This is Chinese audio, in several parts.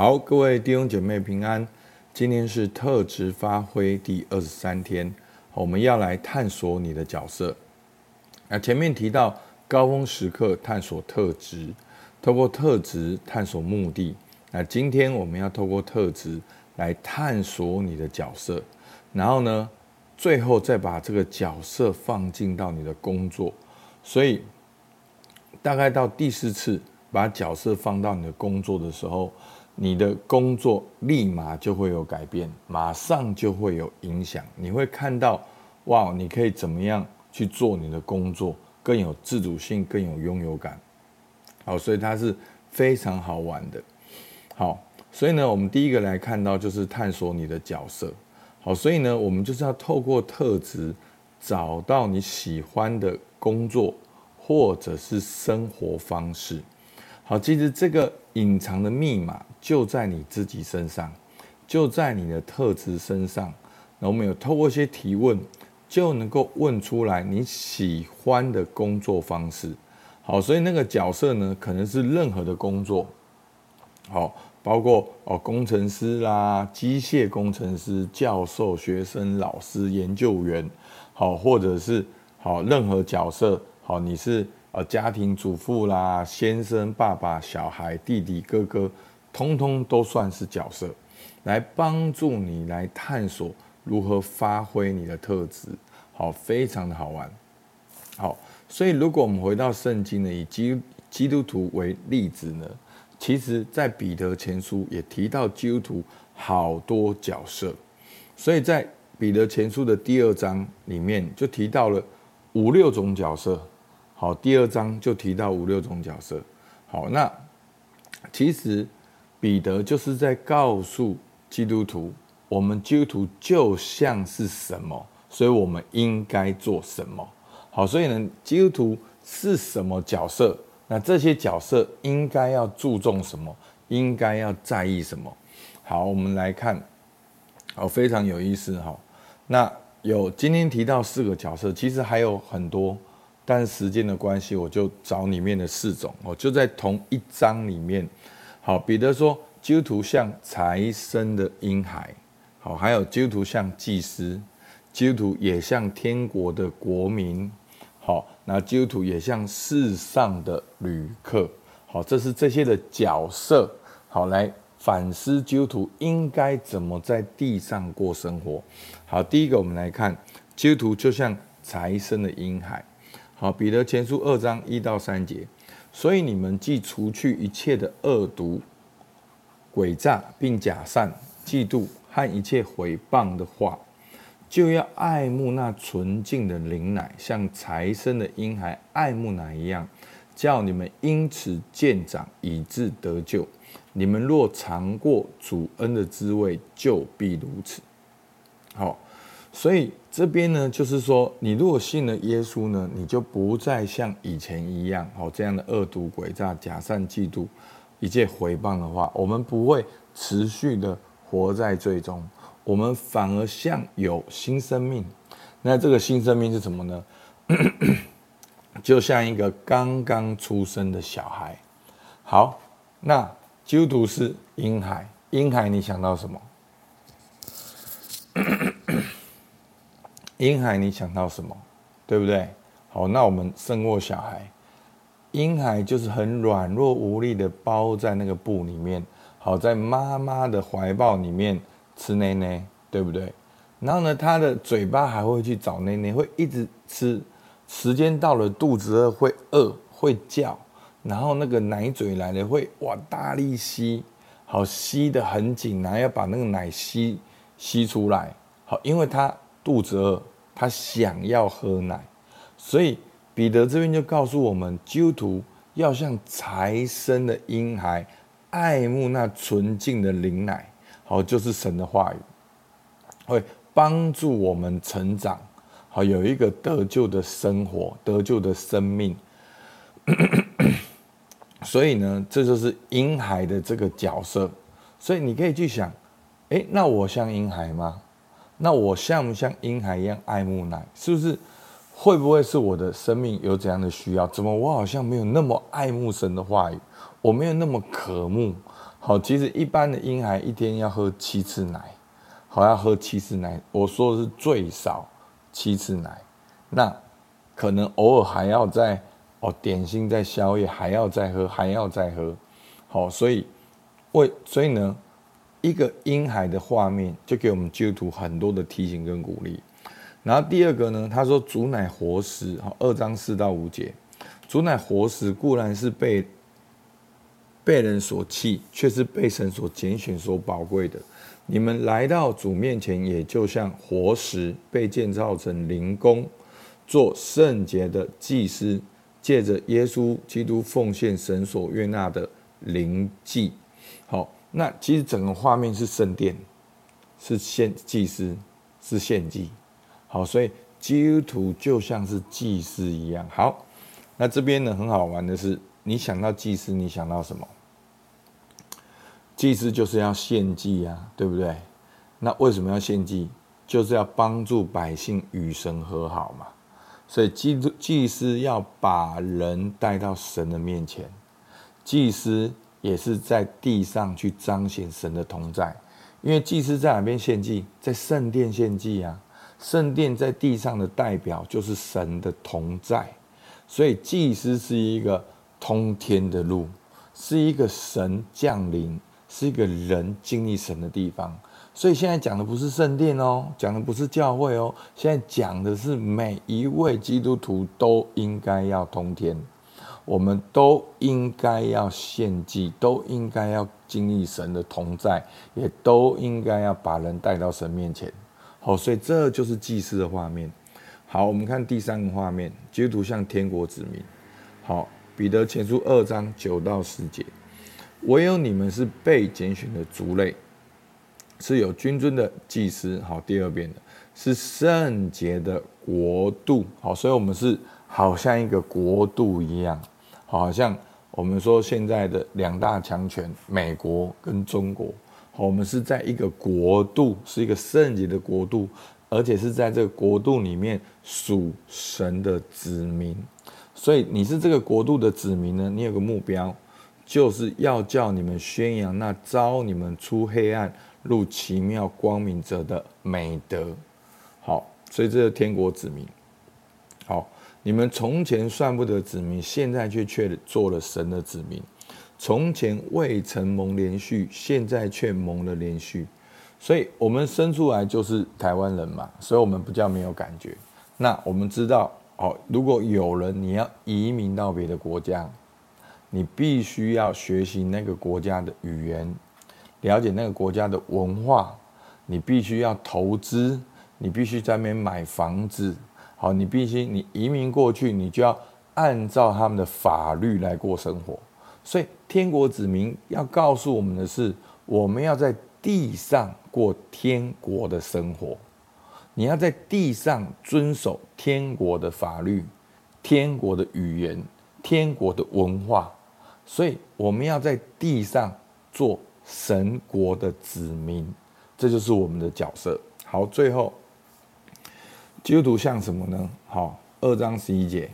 好，各位弟兄姐妹平安。今天是特质发挥第二十三天，我们要来探索你的角色。那前面提到高峰时刻探索特质，透过特质探索目的。那今天我们要透过特质来探索你的角色，然后呢，最后再把这个角色放进到你的工作。所以，大概到第四次把角色放到你的工作的时候。你的工作立马就会有改变，马上就会有影响。你会看到，哇，你可以怎么样去做你的工作，更有自主性，更有拥有感。好，所以它是非常好玩的。好，所以呢，我们第一个来看到就是探索你的角色。好，所以呢，我们就是要透过特质找到你喜欢的工作或者是生活方式。好，其实这个隐藏的密码就在你自己身上，就在你的特质身上。那我们有透过一些提问，就能够问出来你喜欢的工作方式。好，所以那个角色呢，可能是任何的工作，好，包括哦工程师啦、机械工程师、教授、学生、老师、研究员，好，或者是好任何角色，好，你是。呃，家庭主妇啦，先生、爸爸、小孩、弟弟、哥哥，通通都算是角色，来帮助你来探索如何发挥你的特质，好，非常的好玩。好，所以如果我们回到圣经呢，以基基督徒为例子呢，其实在彼得前书也提到基督徒好多角色，所以在彼得前书的第二章里面就提到了五六种角色。好，第二章就提到五六种角色。好，那其实彼得就是在告诉基督徒，我们基督徒就像是什么，所以我们应该做什么。好，所以呢，基督徒是什么角色？那这些角色应该要注重什么？应该要在意什么？好，我们来看，好，非常有意思哈。那有今天提到四个角色，其实还有很多。但是时间的关系，我就找里面的四种哦，就在同一章里面。好，彼得说，基督徒像财生的婴孩，好，还有基督徒像祭司，基督徒也像天国的国民，好，那基督徒也像世上的旅客，好，这是这些的角色，好，来反思基督徒应该怎么在地上过生活。好，第一个我们来看，基督徒就像财生的婴孩。好，彼得前书二章一到三节，所以你们既除去一切的恶毒、诡诈，并假善、嫉妒和一切毁谤的话，就要爱慕那纯净的灵奶，像财生的婴孩爱慕奶一样，叫你们因此渐长，以致得救。你们若尝过主恩的滋味，就必如此。好。所以这边呢，就是说，你如果信了耶稣呢，你就不再像以前一样，哦，这样的恶毒、诡诈、假善、嫉妒、一切毁谤的话，我们不会持续的活在罪中，我们反而像有新生命。那这个新生命是什么呢？就像一个刚刚出生的小孩。好，那基督徒是婴孩，婴孩你想到什么？婴孩，你想到什么？对不对？好，那我们生过小孩，婴孩就是很软弱无力的包在那个布里面，好，在妈妈的怀抱里面吃奶奶，对不对？然后呢，他的嘴巴还会去找奶奶，会一直吃。时间到了，肚子饿会饿会叫，然后那个奶嘴来了会哇大力吸，好吸得很紧，然后要把那个奶吸吸出来，好，因为他肚子饿。他想要喝奶，所以彼得这边就告诉我们，基督徒要像才生的婴孩，爱慕那纯净的灵奶，好，就是神的话语，会帮助我们成长，好，有一个得救的生活，得救的生命。所以呢，这就是婴孩的这个角色。所以你可以去想，诶，那我像婴孩吗？那我像不像婴孩一样爱慕奶？是不是？会不会是我的生命有怎样的需要？怎么我好像没有那么爱慕神的话语？我没有那么渴慕，好，其实一般的婴孩一天要喝七次奶，好，要喝七次奶。我说的是最少七次奶，那可能偶尔还要再哦，点心在宵夜还要再喝，还要再喝。好，所以为所以呢，一个婴孩的画面就给我们基督徒很多的提醒跟鼓励。然后第二个呢，他说主乃活石，好，二章四到五节，主乃活石固然是被被人所弃，却是被神所拣选、所宝贵的。你们来到主面前，也就像活石被建造成灵宫，做圣洁的祭司，借着耶稣基督奉献神所悦纳的灵祭。好，那其实整个画面是圣殿，是献祭司，是献祭。好，所以基督徒就像是祭司一样。好，那这边呢，很好玩的是，你想到祭司，你想到什么？祭司就是要献祭啊，对不对？那为什么要献祭？就是要帮助百姓与神和好嘛。所以祭祭司要把人带到神的面前，祭司也是在地上去彰显神的同在。因为祭司在哪边献祭？在圣殿献祭啊。圣殿在地上的代表就是神的同在，所以祭司是一个通天的路，是一个神降临，是一个人经历神的地方。所以现在讲的不是圣殿哦，讲的不是教会哦，现在讲的是每一位基督徒都应该要通天，我们都应该要献祭，都应该要经历神的同在，也都应该要把人带到神面前。好，所以这就是祭司的画面。好，我们看第三个画面，基督徒像天国子民。好，彼得前书二章九到十节，唯有你们是被拣选的族类，是有君尊的祭司。好，第二遍的是圣洁的国度。好，所以我们是好像一个国度一样，好像我们说现在的两大强权，美国跟中国。我们是在一个国度，是一个圣洁的国度，而且是在这个国度里面属神的子民。所以你是这个国度的子民呢，你有个目标，就是要叫你们宣扬那招你们出黑暗入奇妙光明者的美德。好，所以这是天国子民。你们从前算不得子民，现在却却做了神的子民。从前未曾蒙怜恤，现在却蒙了怜恤，所以我们生出来就是台湾人嘛，所以我们不叫没有感觉。那我们知道哦，如果有人你要移民到别的国家，你必须要学习那个国家的语言，了解那个国家的文化，你必须要投资，你必须在那边买房子，好，你必须你移民过去，你就要按照他们的法律来过生活。所以，天国子民要告诉我们的是，我们要在地上过天国的生活。你要在地上遵守天国的法律、天国的语言、天国的文化。所以，我们要在地上做神国的子民，这就是我们的角色。好，最后，基督徒像什么呢？好，二章十一节。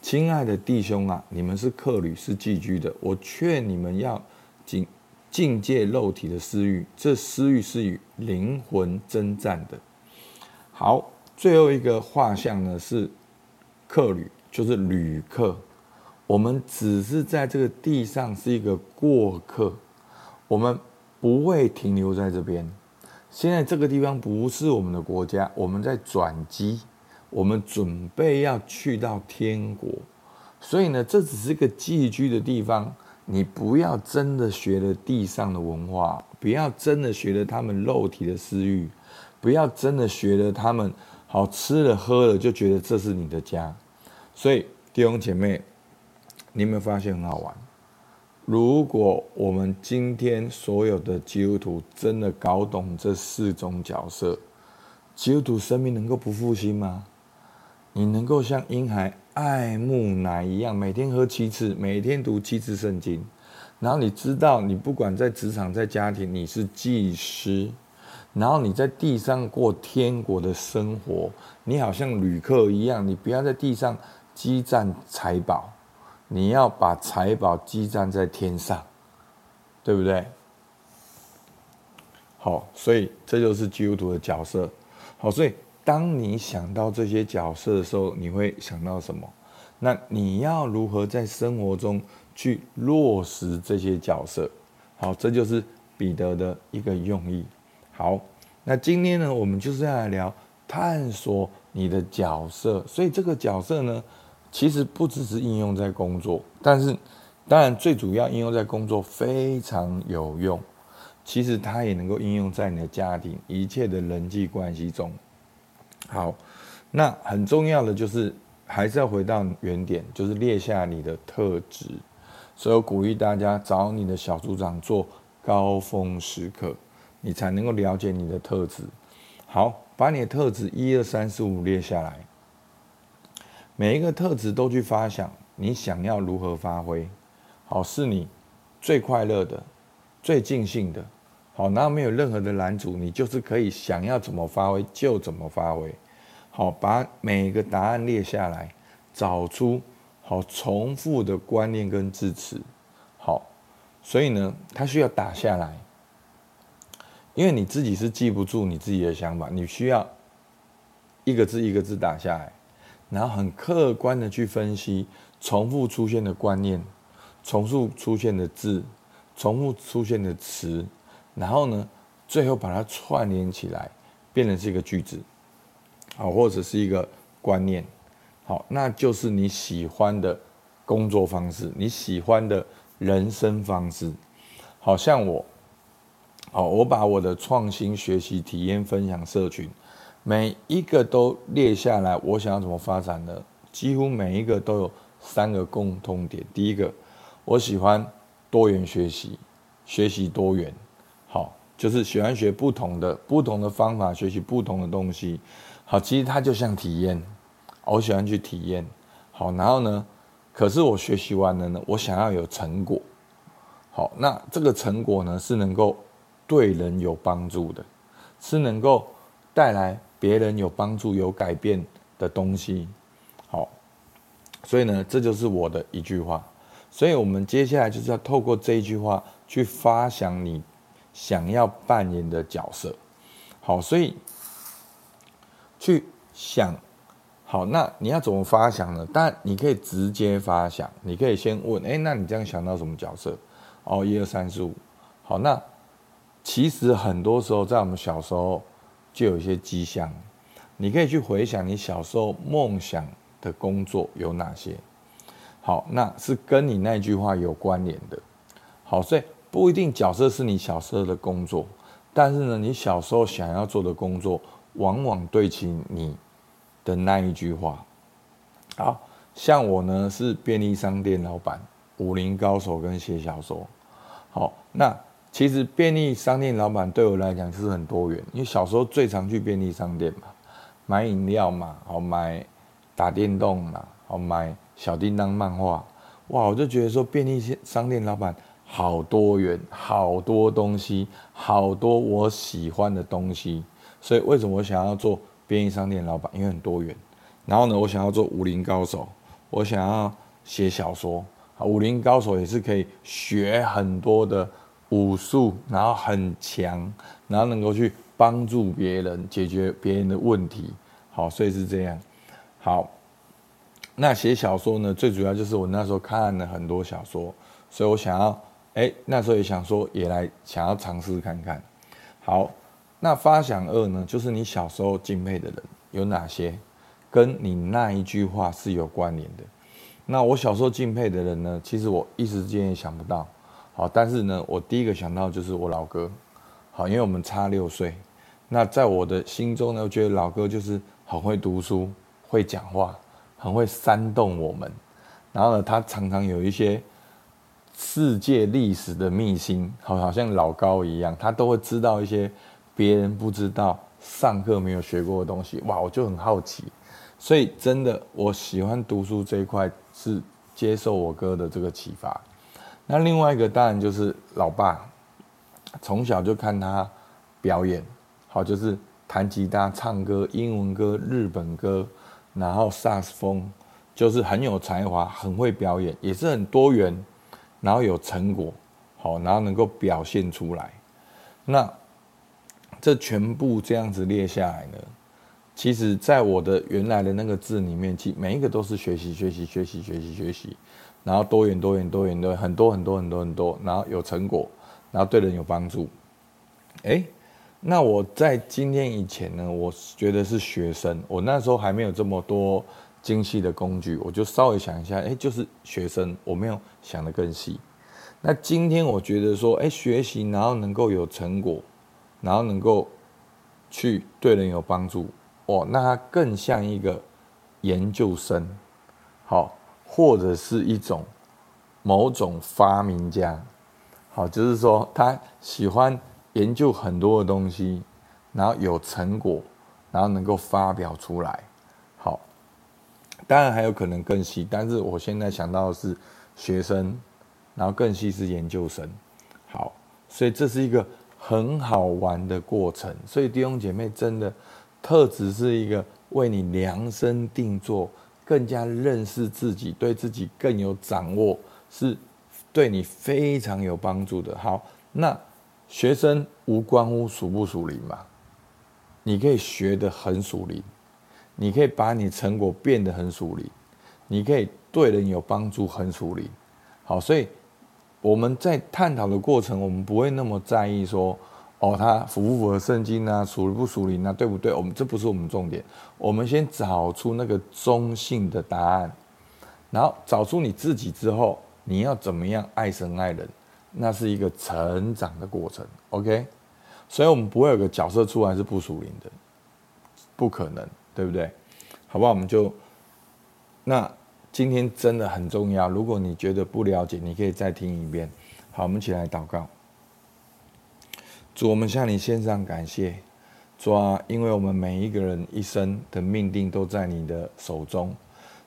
亲爱的弟兄啊，你们是客旅，是寄居的。我劝你们要警禁戒肉体的私欲，这私欲是与灵魂争战的。好，最后一个画像呢是客旅，就是旅客。我们只是在这个地上是一个过客，我们不会停留在这边。现在这个地方不是我们的国家，我们在转机。我们准备要去到天国，所以呢，这只是个寄居的地方。你不要真的学了地上的文化，不要真的学了他们肉体的私欲，不要真的学了他们好吃了喝了就觉得这是你的家。所以弟兄姐妹，你有没有发现很好玩？如果我们今天所有的基督徒真的搞懂这四种角色，基督徒生命能够不复兴吗？你能够像婴孩爱慕奶一样，每天喝七次，每天读七次圣经，然后你知道，你不管在职场、在家庭，你是祭司，然后你在地上过天国的生活，你好像旅客一样，你不要在地上积攒财宝，你要把财宝积攒在天上，对不对？好，所以这就是基督徒的角色。好，所以当你想到这些角色的时候，你会想到什么？那你要如何在生活中去落实这些角色？好，这就是彼得的一个用意。好，那今天呢，我们就是要来聊探索你的角色。所以这个角色呢，其实不只是应用在工作，但是当然最主要应用在工作非常有用。其实它也能够应用在你的家庭一切的人际关系中。好，那很重要的就是还是要回到原点，就是列下你的特质。所以我鼓励大家找你的小组长做高峰时刻，你才能够了解你的特质。好，把你的特质一二三四五列下来，每一个特质都去发想，你想要如何发挥。好，是你最快乐的、最尽兴的。好，那没有任何的拦阻，你就是可以想要怎么发挥就怎么发挥。好，把每一个答案列下来，找出。好，重复的观念跟字词，好，所以呢，它需要打下来，因为你自己是记不住你自己的想法，你需要一个字一个字打下来，然后很客观的去分析重复出现的观念、重复出现的字、重复出现的词，然后呢，最后把它串联起来，变成是一个句子，好，或者是一个观念。好，那就是你喜欢的工作方式，你喜欢的人生方式。好像我，好，我把我的创新学习体验分享社群，每一个都列下来，我想要怎么发展的，几乎每一个都有三个共通点。第一个，我喜欢多元学习，学习多元，好，就是喜欢学不同的不同的方法，学习不同的东西。好，其实它就像体验。我喜欢去体验，好，然后呢，可是我学习完了呢，我想要有成果，好，那这个成果呢是能够对人有帮助的，是能够带来别人有帮助、有改变的东西，好，所以呢，这就是我的一句话，所以我们接下来就是要透过这一句话去发想你想要扮演的角色，好，所以去想。好，那你要怎么发想呢？但你可以直接发想，你可以先问，哎，那你这样想到什么角色？哦，一二三四五。好，那其实很多时候在我们小时候就有一些迹象，你可以去回想你小时候梦想的工作有哪些。好，那是跟你那句话有关联的。好，所以不一定角色是你小时候的工作，但是呢，你小时候想要做的工作，往往对起你。的那一句话，好像我呢是便利商店老板、武林高手跟写小说。好，那其实便利商店老板对我来讲是很多元，因为小时候最常去便利商店嘛，买饮料嘛，好买打电动嘛，好买小叮当漫画。哇，我就觉得说便利商店老板好多元，好多东西，好多我喜欢的东西。所以为什么我想要做？便利商店老板，因为很多元。然后呢，我想要做武林高手，我想要写小说。武林高手也是可以学很多的武术，然后很强，然后能够去帮助别人解决别人的问题。好，所以是这样。好，那写小说呢，最主要就是我那时候看了很多小说，所以我想要，哎，那时候也想说，也来想要尝试看看。好。那发想二呢，就是你小时候敬佩的人有哪些，跟你那一句话是有关联的。那我小时候敬佩的人呢，其实我一时间也想不到。好，但是呢，我第一个想到就是我老哥。好，因为我们差六岁。那在我的心中呢，我觉得老哥就是很会读书、会讲话、很会煽动我们。然后呢，他常常有一些世界历史的秘辛，好，好像老高一样，他都会知道一些。别人不知道上课没有学过的东西，哇，我就很好奇，所以真的我喜欢读书这一块是接受我哥的这个启发。那另外一个当然就是老爸，从小就看他表演，好，就是弹吉他、唱歌、英文歌、日本歌，然后萨斯风，就是很有才华，很会表演，也是很多元，然后有成果，好，然后能够表现出来，那。这全部这样子列下来呢，其实在我的原来的那个字里面，其每一个都是学习、学习、学习、学习、学习，然后多元、多元、多元、多，很多很多很多很多，然后有成果，然后对人有帮助。诶，那我在今天以前呢，我觉得是学生，我那时候还没有这么多精细的工具，我就稍微想一下，诶，就是学生，我没有想的更细。那今天我觉得说，诶，学习然后能够有成果，然后能够去对人有帮助，哦，那它更像一个研究生，好，或者是一种某种发明家，好，就是说他喜欢研究很多的东西，然后有成果，然后能够发表出来，好，当然还有可能更细，但是我现在想到的是学生。然后更细是研究生，好，所以这是一个很好玩的过程。所以弟兄姐妹真的特质是一个为你量身定做，更加认识自己，对自己更有掌握，是对你非常有帮助的。好，那学生无关乎属不属灵嘛？你可以学得很属灵，你可以把你成果变得很属灵，你可以对人有帮助很属灵。好，所以。我们在探讨的过程，我们不会那么在意说，哦，它符不符合圣经啊，属不属灵啊，对不对？我们这不是我们重点。我们先找出那个中性的答案，然后找出你自己之后，你要怎么样爱神爱人，那是一个成长的过程。OK，所以我们不会有个角色出来是不属灵的，不可能，对不对？好不好？我们就那。今天真的很重要。如果你觉得不了解，你可以再听一遍。好，我们一起来祷告。主，我们向你献上感谢。主啊，因为我们每一个人一生的命定都在你的手中。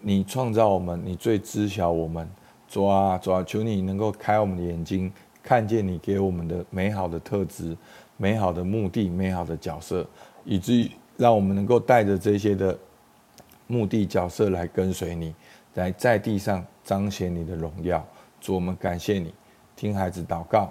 你创造我们，你最知晓我们。主啊，主啊，求你能够开我们的眼睛，看见你给我们的美好的特质、美好的目的、美好的角色，以至于让我们能够带着这些的目的角色来跟随你。来在地上彰显你的荣耀，主，我们感谢你，听孩子祷告，